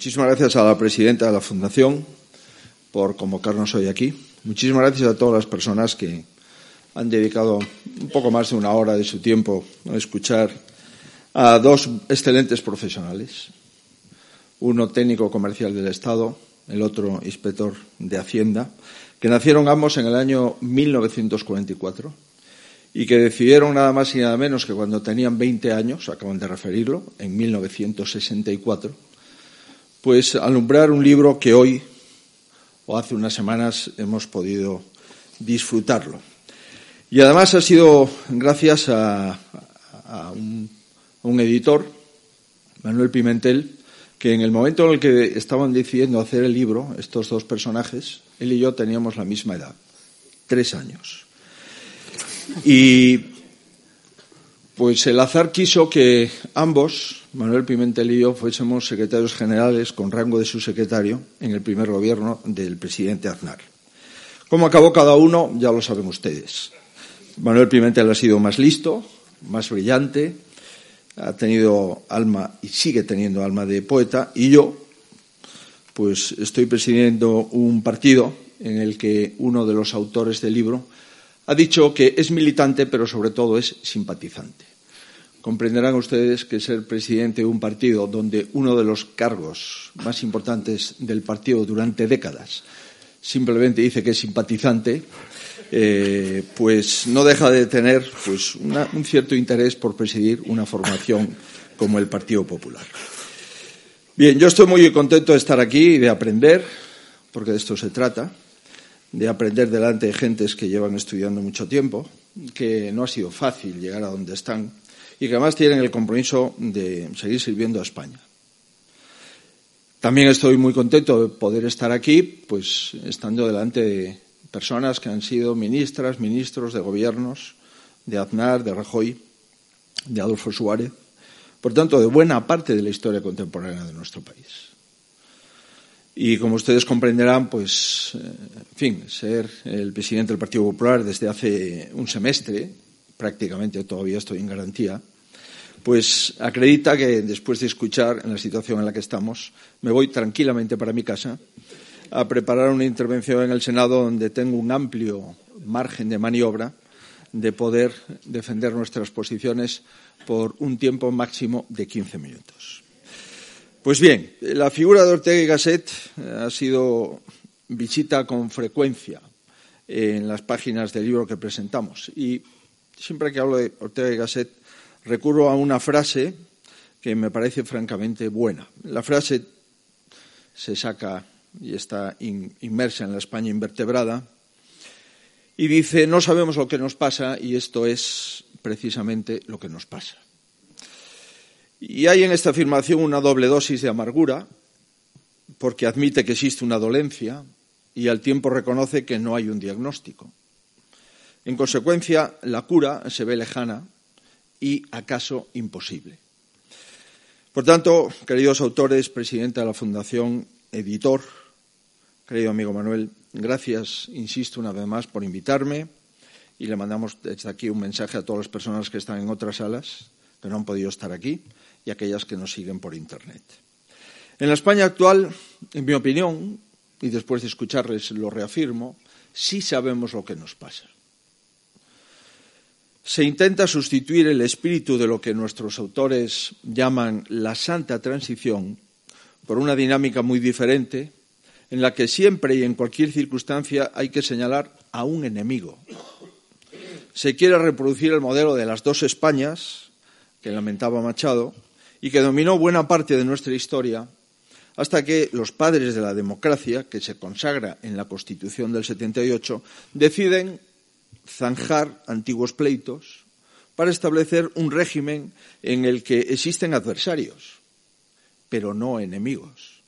muchísimas gracias a la presidenta de la Fundación por convocarnos hoy aquí. Muchísimas gracias a todas las personas que han dedicado un poco más de una hora de su tiempo a escuchar a dos excelentes profesionales, uno técnico comercial del Estado, el otro inspector de Hacienda, que nacieron ambos en el año 1944 y que decidieron nada más y nada menos que cuando tenían 20 años, acaban de referirlo, en 1964, pues alumbrar un libro que hoy o hace unas semanas hemos podido disfrutarlo. Y además ha sido gracias a, un, un editor, Manuel Pimentel, que en el momento en el que estaban decidiendo hacer el libro, estos dos personajes, él y yo teníamos la misma edad, tres años. Y pues el azar quiso que ambos, Manuel Pimentel y yo, fuésemos secretarios generales con rango de subsecretario en el primer gobierno del presidente Aznar. ¿Cómo acabó cada uno? Ya lo saben ustedes. Manuel Pimentel ha sido más listo, más brillante, ha tenido alma y sigue teniendo alma de poeta, y yo, pues estoy presidiendo un partido en el que uno de los autores del libro ha dicho que es militante, pero sobre todo es simpatizante. Comprenderán ustedes que ser presidente de un partido donde uno de los cargos más importantes del partido durante décadas simplemente dice que es simpatizante, eh, pues no deja de tener pues, una, un cierto interés por presidir una formación como el Partido Popular. Bien, yo estoy muy contento de estar aquí y de aprender, porque de esto se trata de aprender delante de gentes que llevan estudiando mucho tiempo, que no ha sido fácil llegar a donde están y que además tienen el compromiso de seguir sirviendo a España. También estoy muy contento de poder estar aquí, pues estando delante de personas que han sido ministras, ministros de gobiernos, de Aznar, de Rajoy, de Adolfo Suárez, por tanto, de buena parte de la historia contemporánea de nuestro país. Y como ustedes comprenderán, pues, eh, en fin, ser el presidente del Partido Popular desde hace un semestre, prácticamente todavía estoy en garantía, pues acredita que después de escuchar en la situación en la que estamos, me voy tranquilamente para mi casa a preparar una intervención en el Senado donde tengo un amplio margen de maniobra de poder defender nuestras posiciones por un tiempo máximo de 15 minutos. Pues bien, la figura de Ortega y Gasset eh, ha sido visita con frecuencia en las páginas del libro que presentamos. Y siempre que hablo de Ortega y Gasset recurro a una frase que me parece francamente buena. La frase se saca y está inmersa en la España invertebrada y dice, no sabemos lo que nos pasa y esto es precisamente lo que nos pasa. Y hay en esta afirmación una doble dosis de amargura, porque admite que existe una dolencia y al tiempo reconoce que no hay un diagnóstico. En consecuencia, la cura se ve lejana y acaso imposible. Por tanto, queridos autores, presidenta de la Fundación, editor, querido amigo Manuel, gracias, insisto una vez más, por invitarme y le mandamos desde aquí un mensaje a todas las personas que están en otras salas que no han podido estar aquí y aquellas que nos siguen por Internet. En la España actual, en mi opinión, y después de escucharles lo reafirmo, sí sabemos lo que nos pasa. Se intenta sustituir el espíritu de lo que nuestros autores llaman la santa transición por una dinámica muy diferente, en la que siempre y en cualquier circunstancia hay que señalar a un enemigo. Se quiere reproducir el modelo de las dos Españas, que lamentaba Machado, y que dominó buena parte de nuestra historia hasta que los padres de la democracia, que se consagra en la Constitución del 78, deciden zanjar antiguos pleitos para establecer un régimen en el que existen adversarios, pero no enemigos.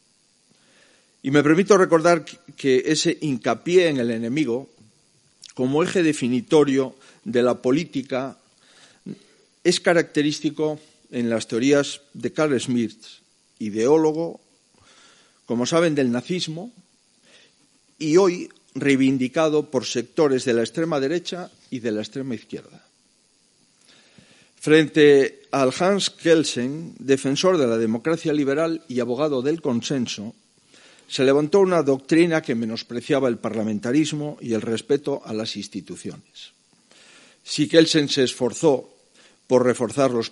Y me permito recordar que ese hincapié en el enemigo, como eje definitorio de la política, es característico en las teorías de Carl Schmitt, ideólogo, como saben, del nazismo, y hoy reivindicado por sectores de la extrema derecha y de la extrema izquierda. Frente al Hans Kelsen, defensor de la democracia liberal y abogado del consenso, se levantó una doctrina que menospreciaba el parlamentarismo y el respeto a las instituciones. Si Kelsen se esforzó por reforzar los,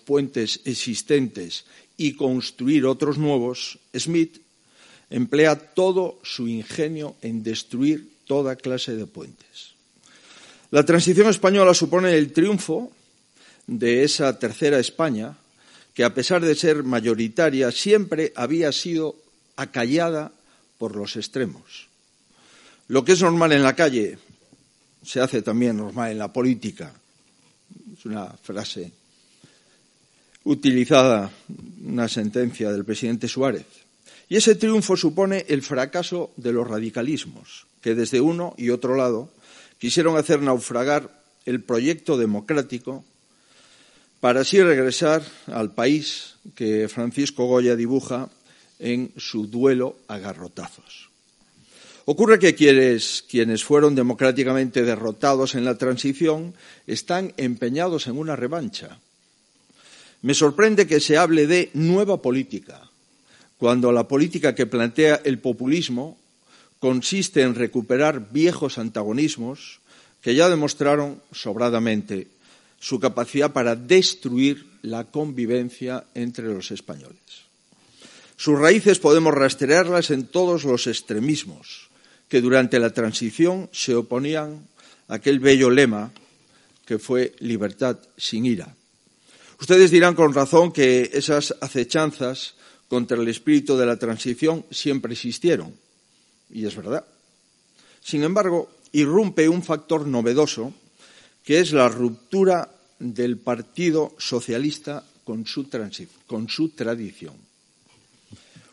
puentes existentes y construir otros nuevos, Smith emplea todo su ingenio en destruir toda clase de puentes. La transición española supone el triunfo de esa tercera España, que a pesar de ser mayoritaria siempre había sido acallada por los extremos. Lo que es normal en la calle se hace también normal en la política. Es una frase utilizada, una sentencia del presidente Suárez. Y ese triunfo supone el fracaso de los radicalismos, que desde uno y otro lado quisieron hacer naufragar el proyecto democrático para así regresar al país que Francisco Goya dibuja en su duelo a garrotazos. Ocurre que quienes, quienes fueron democráticamente derrotados en la transición están empeñados en una revancha. Me sorprende que se hable de nueva política, cuando la política que plantea el populismo consiste en recuperar viejos antagonismos que ya demostraron sobradamente su capacidad para destruir la convivencia entre los españoles. Sus raíces podemos rastrearlas en todos los extremismos que durante la transición se oponían a aquel bello lema que fue libertad sin ira. Ustedes dirán con razón que esas acechanzas contra el espíritu de la transición siempre existieron, y es verdad. Sin embargo, irrumpe un factor novedoso, que es la ruptura del Partido Socialista con su, con su tradición.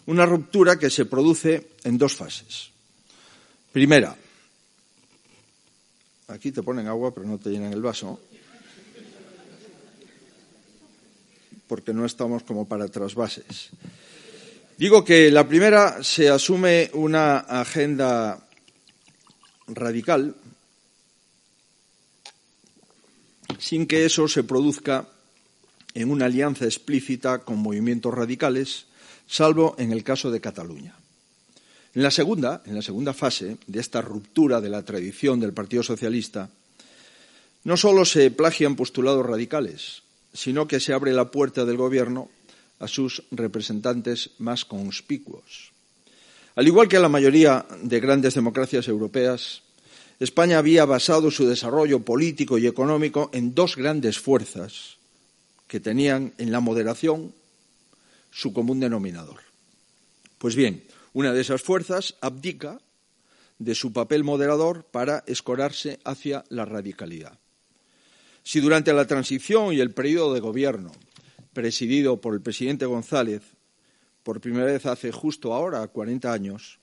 Una ruptura que se produce en dos fases. Primera, aquí te ponen agua pero no te llenan el vaso, porque no estamos como para trasvases. Digo que la primera se asume una agenda radical sin que eso se produzca en una alianza explícita con movimientos radicales salvo en el caso de Cataluña. En la segunda, en la segunda fase de esta ruptura de la tradición del Partido Socialista, no solo se plagian postulados radicales, sino que se abre la puerta del Gobierno a sus representantes más conspicuos. Al igual que la mayoría de grandes democracias europeas, España había basado su desarrollo político y económico en dos grandes fuerzas que tenían en la moderación su común denominador. Pues bien, una de esas fuerzas abdica de su papel moderador para escorarse hacia la radicalidad. Si durante la transición y el periodo de gobierno, presidido por el presidente González, por primera vez hace justo ahora 40 años,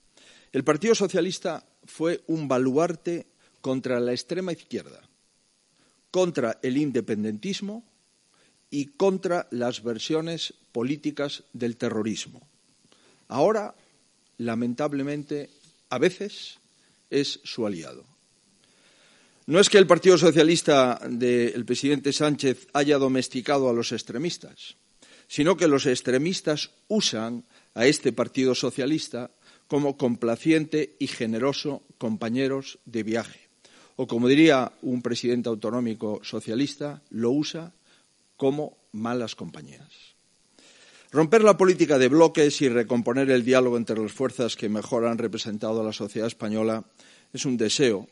el Partido Socialista fue un baluarte contra la extrema izquierda, contra el independentismo y contra las versiones políticas del terrorismo. Ahora, lamentablemente, a veces es su aliado. No es que el Partido Socialista del presidente Sánchez haya domesticado a los extremistas, sino que los extremistas usan a este Partido Socialista como complaciente y generoso compañeros de viaje. O como diría un presidente autonómico socialista, lo usa como malas compañías. Romper la política de bloques y recomponer el diálogo entre las fuerzas que mejor han representado a la sociedad española es un deseo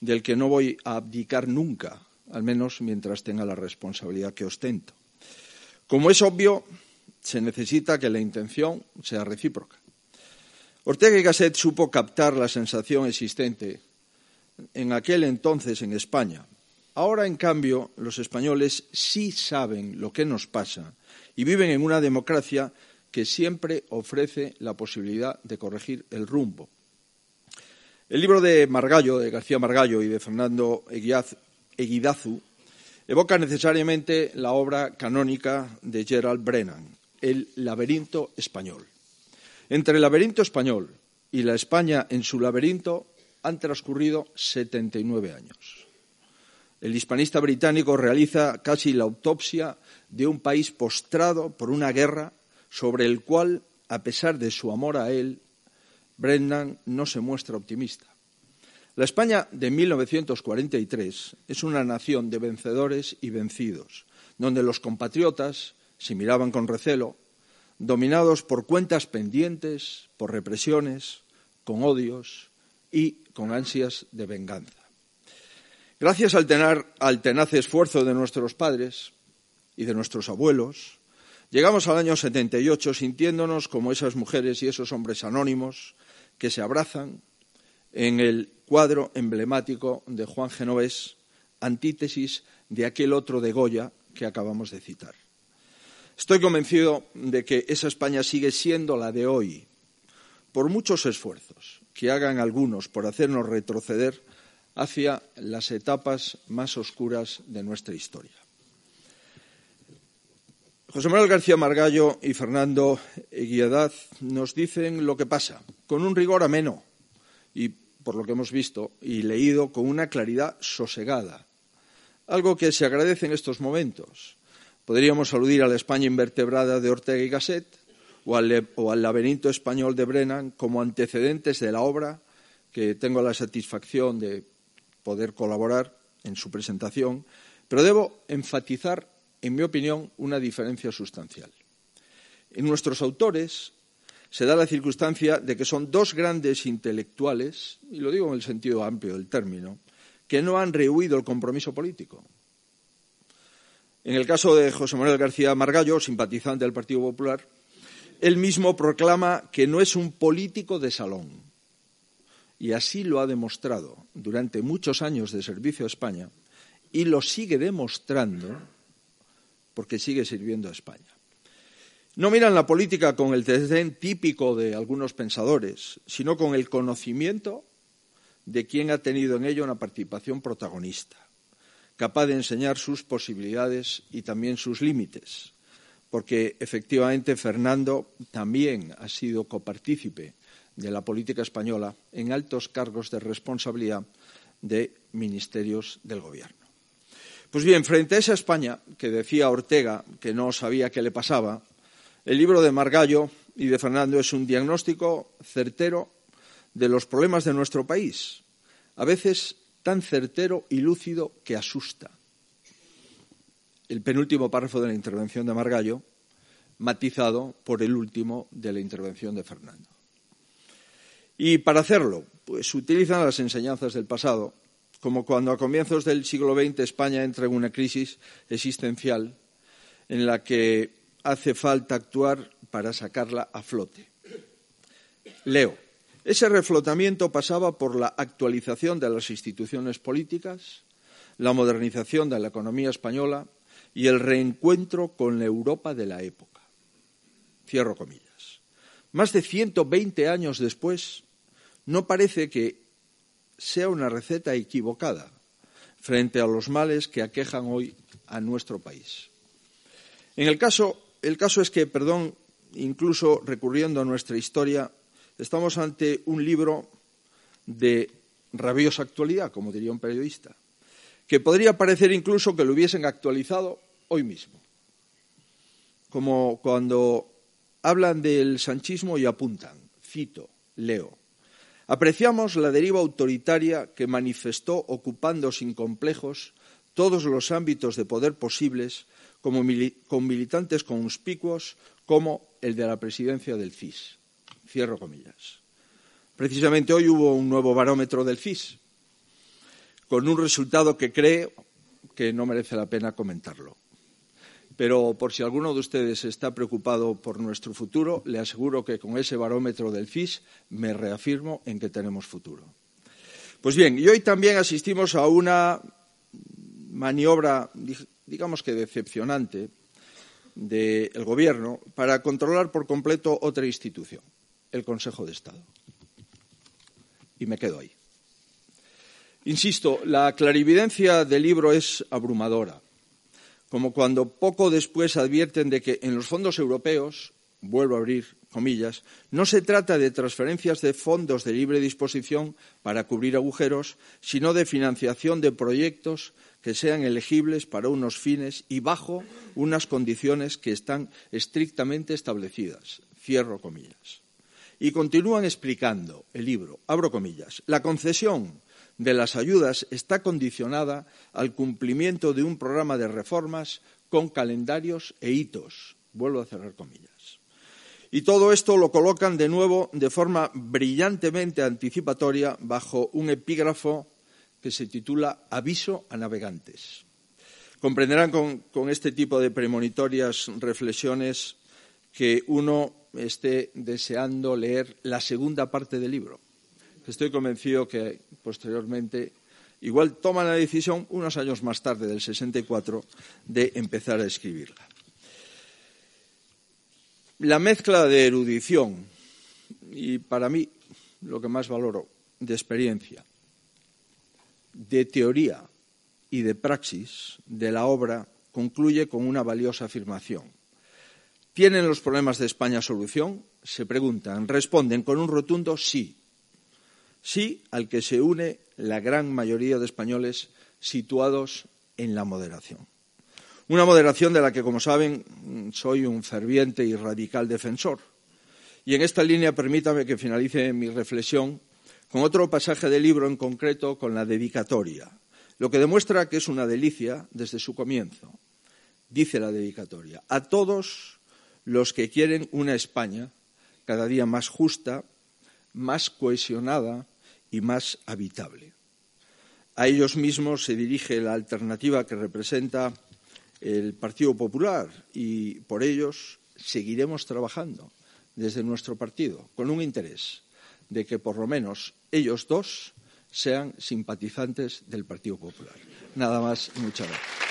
del que no voy a abdicar nunca, al menos mientras tenga la responsabilidad que ostento. Como es obvio, se necesita que la intención sea recíproca. Ortega y Gasset supo captar la sensación existente en aquel entonces en España Ahora, en cambio, los españoles sí saben lo que nos pasa y viven en una democracia que siempre ofrece la posibilidad de corregir el rumbo. El libro de Margallo, de García Margallo y de Fernando Eguidazu, evoca necesariamente la obra canónica de Gerald Brennan, El laberinto español. Entre el laberinto español y la España en su laberinto han transcurrido 79 años. el hispanista británico realiza casi la autopsia de un país postrado por una guerra sobre el cual, a pesar de su amor a él, Brennan no se muestra optimista. La España de 1943 es una nación de vencedores y vencidos, donde los compatriotas se miraban con recelo, dominados por cuentas pendientes, por represiones, con odios y con ansias de venganza. Gracias al, al tenaz esfuerzo de nuestros padres y de nuestros abuelos, llegamos al año 78 sintiéndonos como esas mujeres y esos hombres anónimos que se abrazan en el cuadro emblemático de Juan Genovés, antítesis de aquel otro de Goya que acabamos de citar. Estoy convencido de que esa España sigue siendo la de hoy, por muchos esfuerzos que hagan algunos por hacernos retroceder hacia las etapas más oscuras de nuestra historia. José Manuel García Margallo y Fernando Guiadaz nos dicen lo que pasa, con un rigor ameno y, por lo que hemos visto y leído, con una claridad sosegada, algo que se agradece en estos momentos. Podríamos aludir a la España invertebrada de Ortega y Gasset o al, o al laberinto español de Brennan como antecedentes de la obra que tengo la satisfacción de poder colaborar en su presentación, pero debo enfatizar en mi opinión, una diferencia sustancial. En nuestros autores se da la circunstancia de que son dos grandes intelectuales, y lo digo en el sentido amplio del término, que no han rehuido el compromiso político. En el caso de José Manuel García Margallo, simpatizante del Partido Popular, él mismo proclama que no es un político de salón. Y así lo ha demostrado durante muchos años de servicio a España y lo sigue demostrando porque sigue sirviendo a España. No miran la política con el desdén típico de algunos pensadores, sino con el conocimiento de quien ha tenido en ello una participación protagonista, capaz de enseñar sus posibilidades y también sus límites, porque efectivamente Fernando también ha sido copartícipe de la política española en altos cargos de responsabilidad de ministerios del Gobierno. Pues bien, frente a esa España que decía Ortega que no sabía qué le pasaba, el libro de Margallo y de Fernando es un diagnóstico certero de los problemas de nuestro país, a veces tan certero y lúcido que asusta. El penúltimo párrafo de la intervención de Margallo, matizado por el último de la intervención de Fernando. Y para hacerlo, pues utilizan las enseñanzas del pasado como cuando a comienzos del siglo XX España entra en una crisis existencial en la que hace falta actuar para sacarla a flote. Leo. Ese reflotamiento pasaba por la actualización de las instituciones políticas, la modernización de la economía española y el reencuentro con la Europa de la época. Cierro comillas. Más de 120 años después, no parece que sea una receta equivocada frente a los males que aquejan hoy a nuestro país. En el caso, el caso es que, perdón, incluso recurriendo a nuestra historia, estamos ante un libro de rabiosa actualidad, como diría un periodista, que podría parecer incluso que lo hubiesen actualizado hoy mismo. Como cuando hablan del sanchismo y apuntan, cito, leo, Apreciamos la deriva autoritaria que manifestó ocupando sin complejos todos los ámbitos de poder posibles como con militantes conspicuos como el de la presidencia del CIS. Cierro comillas. Precisamente hoy hubo un nuevo barómetro del CIS, con un resultado que creo que no merece la pena comentarlo. Pero por si alguno de ustedes está preocupado por nuestro futuro, le aseguro que con ese barómetro del FIS me reafirmo en que tenemos futuro. Pues bien, y hoy también asistimos a una maniobra, digamos que decepcionante, del Gobierno para controlar por completo otra institución, el Consejo de Estado. Y me quedo ahí. Insisto, la clarividencia del libro es abrumadora como cuando poco después advierten de que en los fondos europeos, vuelvo a abrir comillas, no se trata de transferencias de fondos de libre disposición para cubrir agujeros, sino de financiación de proyectos que sean elegibles para unos fines y bajo unas condiciones que están estrictamente establecidas. Cierro comillas. Y continúan explicando el libro, abro comillas, la concesión de las ayudas está condicionada al cumplimiento de un programa de reformas con calendarios e hitos. Vuelvo a cerrar comillas. Y todo esto lo colocan de nuevo de forma brillantemente anticipatoria bajo un epígrafo que se titula Aviso a navegantes. Comprenderán con, con este tipo de premonitorias reflexiones que uno esté deseando leer la segunda parte del libro. Estoy convencido que posteriormente igual toman la decisión unos años más tarde, del 64, de empezar a escribirla. La mezcla de erudición y, para mí, lo que más valoro, de experiencia, de teoría y de praxis de la obra concluye con una valiosa afirmación. ¿Tienen los problemas de España solución? Se preguntan, responden con un rotundo sí. Sí al que se une la gran mayoría de españoles situados en la moderación. Una moderación de la que, como saben, soy un ferviente y radical defensor. Y en esta línea permítame que finalice mi reflexión con otro pasaje del libro en concreto, con la dedicatoria, lo que demuestra que es una delicia desde su comienzo. Dice la dedicatoria, a todos los que quieren una España cada día más justa, más cohesionada y más habitable. A ellos mismos se dirige la alternativa que representa el Partido Popular y por ellos seguiremos trabajando desde nuestro partido con un interés de que por lo menos ellos dos sean simpatizantes del Partido Popular. Nada más muchas gracias.